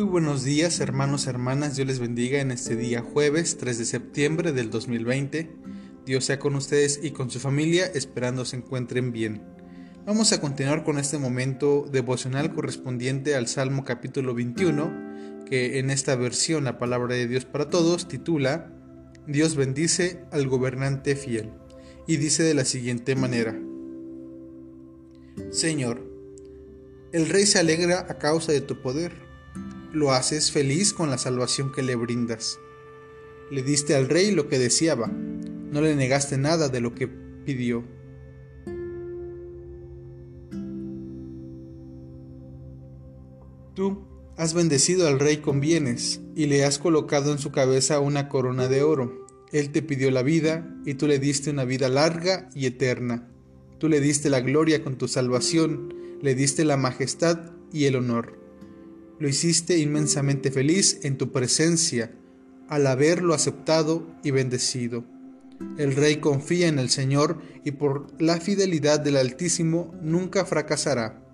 buenos días hermanos, hermanas, Dios les bendiga en este día jueves 3 de septiembre del 2020. Dios sea con ustedes y con su familia, esperando se encuentren bien. Vamos a continuar con este momento devocional correspondiente al Salmo capítulo 21, que en esta versión, la palabra de Dios para todos, titula Dios bendice al gobernante fiel. Y dice de la siguiente manera, Señor, el rey se alegra a causa de tu poder lo haces feliz con la salvación que le brindas. Le diste al rey lo que deseaba, no le negaste nada de lo que pidió. Tú has bendecido al rey con bienes y le has colocado en su cabeza una corona de oro. Él te pidió la vida y tú le diste una vida larga y eterna. Tú le diste la gloria con tu salvación, le diste la majestad y el honor lo hiciste inmensamente feliz en tu presencia al haberlo aceptado y bendecido. El rey confía en el Señor y por la fidelidad del Altísimo nunca fracasará.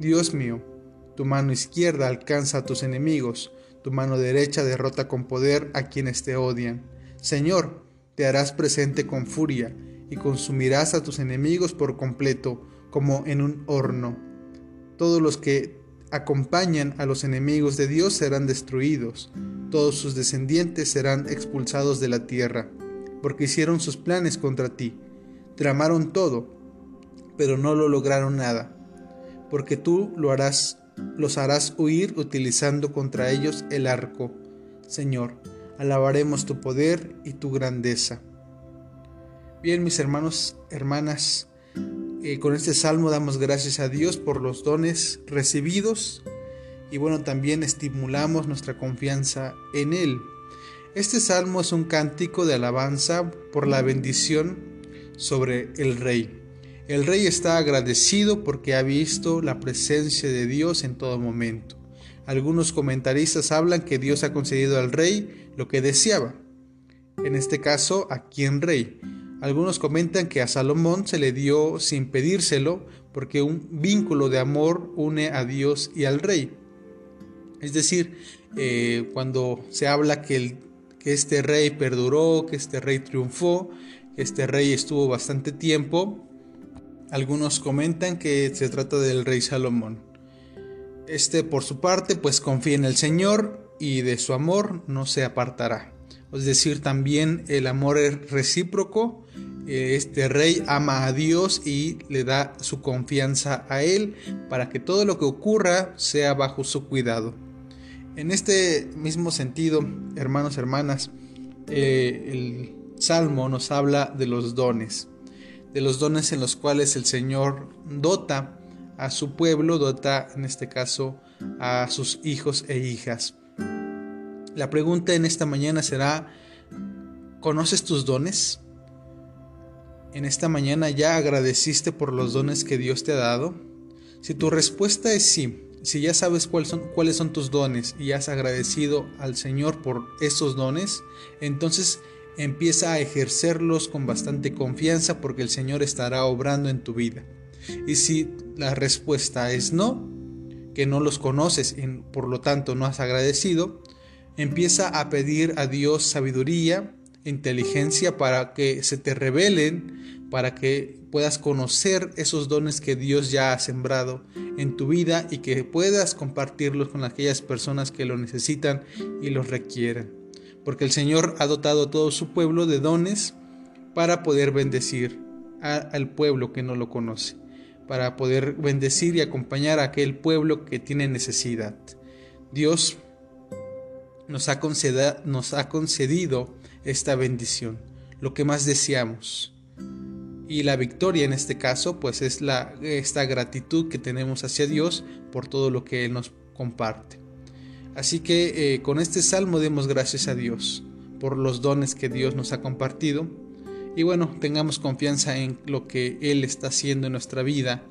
Dios mío, tu mano izquierda alcanza a tus enemigos, tu mano derecha derrota con poder a quienes te odian. Señor, te harás presente con furia y consumirás a tus enemigos por completo, como en un horno. Todos los que acompañan a los enemigos de Dios serán destruidos, todos sus descendientes serán expulsados de la tierra, porque hicieron sus planes contra ti, tramaron todo, pero no lo lograron nada, porque tú lo harás, los harás huir utilizando contra ellos el arco. Señor, alabaremos tu poder y tu grandeza. Bien, mis hermanos, hermanas, eh, con este salmo damos gracias a Dios por los dones recibidos y bueno, también estimulamos nuestra confianza en Él. Este salmo es un cántico de alabanza por la bendición sobre el rey. El rey está agradecido porque ha visto la presencia de Dios en todo momento. Algunos comentaristas hablan que Dios ha concedido al rey lo que deseaba. En este caso, ¿a quién rey? Algunos comentan que a Salomón se le dio sin pedírselo porque un vínculo de amor une a Dios y al rey. Es decir, eh, cuando se habla que, que este rey perduró, que este rey triunfó, que este rey estuvo bastante tiempo, algunos comentan que se trata del rey Salomón. Este por su parte pues confía en el Señor y de su amor no se apartará es decir, también el amor es recíproco. Eh, este rey ama a Dios y le da su confianza a Él para que todo lo que ocurra sea bajo su cuidado. En este mismo sentido, hermanos, hermanas, eh, el Salmo nos habla de los dones, de los dones en los cuales el Señor dota a su pueblo, dota en este caso a sus hijos e hijas. La pregunta en esta mañana será, ¿conoces tus dones? En esta mañana ya agradeciste por los dones que Dios te ha dado. Si tu respuesta es sí, si ya sabes cuáles son, tus dones y has agradecido al Señor por esos dones, entonces empieza a ejercerlos con bastante confianza porque el Señor estará obrando en tu vida. Y si la respuesta es no, que no los conoces y por lo tanto no has agradecido, empieza a pedir a Dios sabiduría, inteligencia para que se te revelen, para que puedas conocer esos dones que Dios ya ha sembrado en tu vida y que puedas compartirlos con aquellas personas que lo necesitan y los requieren. Porque el Señor ha dotado a todo su pueblo de dones para poder bendecir al pueblo que no lo conoce, para poder bendecir y acompañar a aquel pueblo que tiene necesidad. Dios nos ha, nos ha concedido esta bendición, lo que más deseamos. Y la victoria en este caso, pues es la, esta gratitud que tenemos hacia Dios por todo lo que Él nos comparte. Así que eh, con este salmo demos gracias a Dios por los dones que Dios nos ha compartido. Y bueno, tengamos confianza en lo que Él está haciendo en nuestra vida,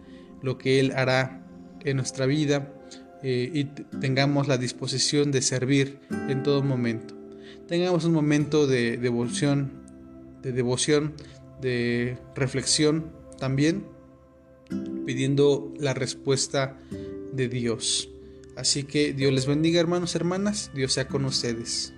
lo que Él hará en nuestra vida eh, y tengamos la disposición de servir en todo momento. Tengamos un momento de devoción, de devoción, de reflexión también, pidiendo la respuesta de Dios. Así que Dios les bendiga hermanos, hermanas, Dios sea con ustedes.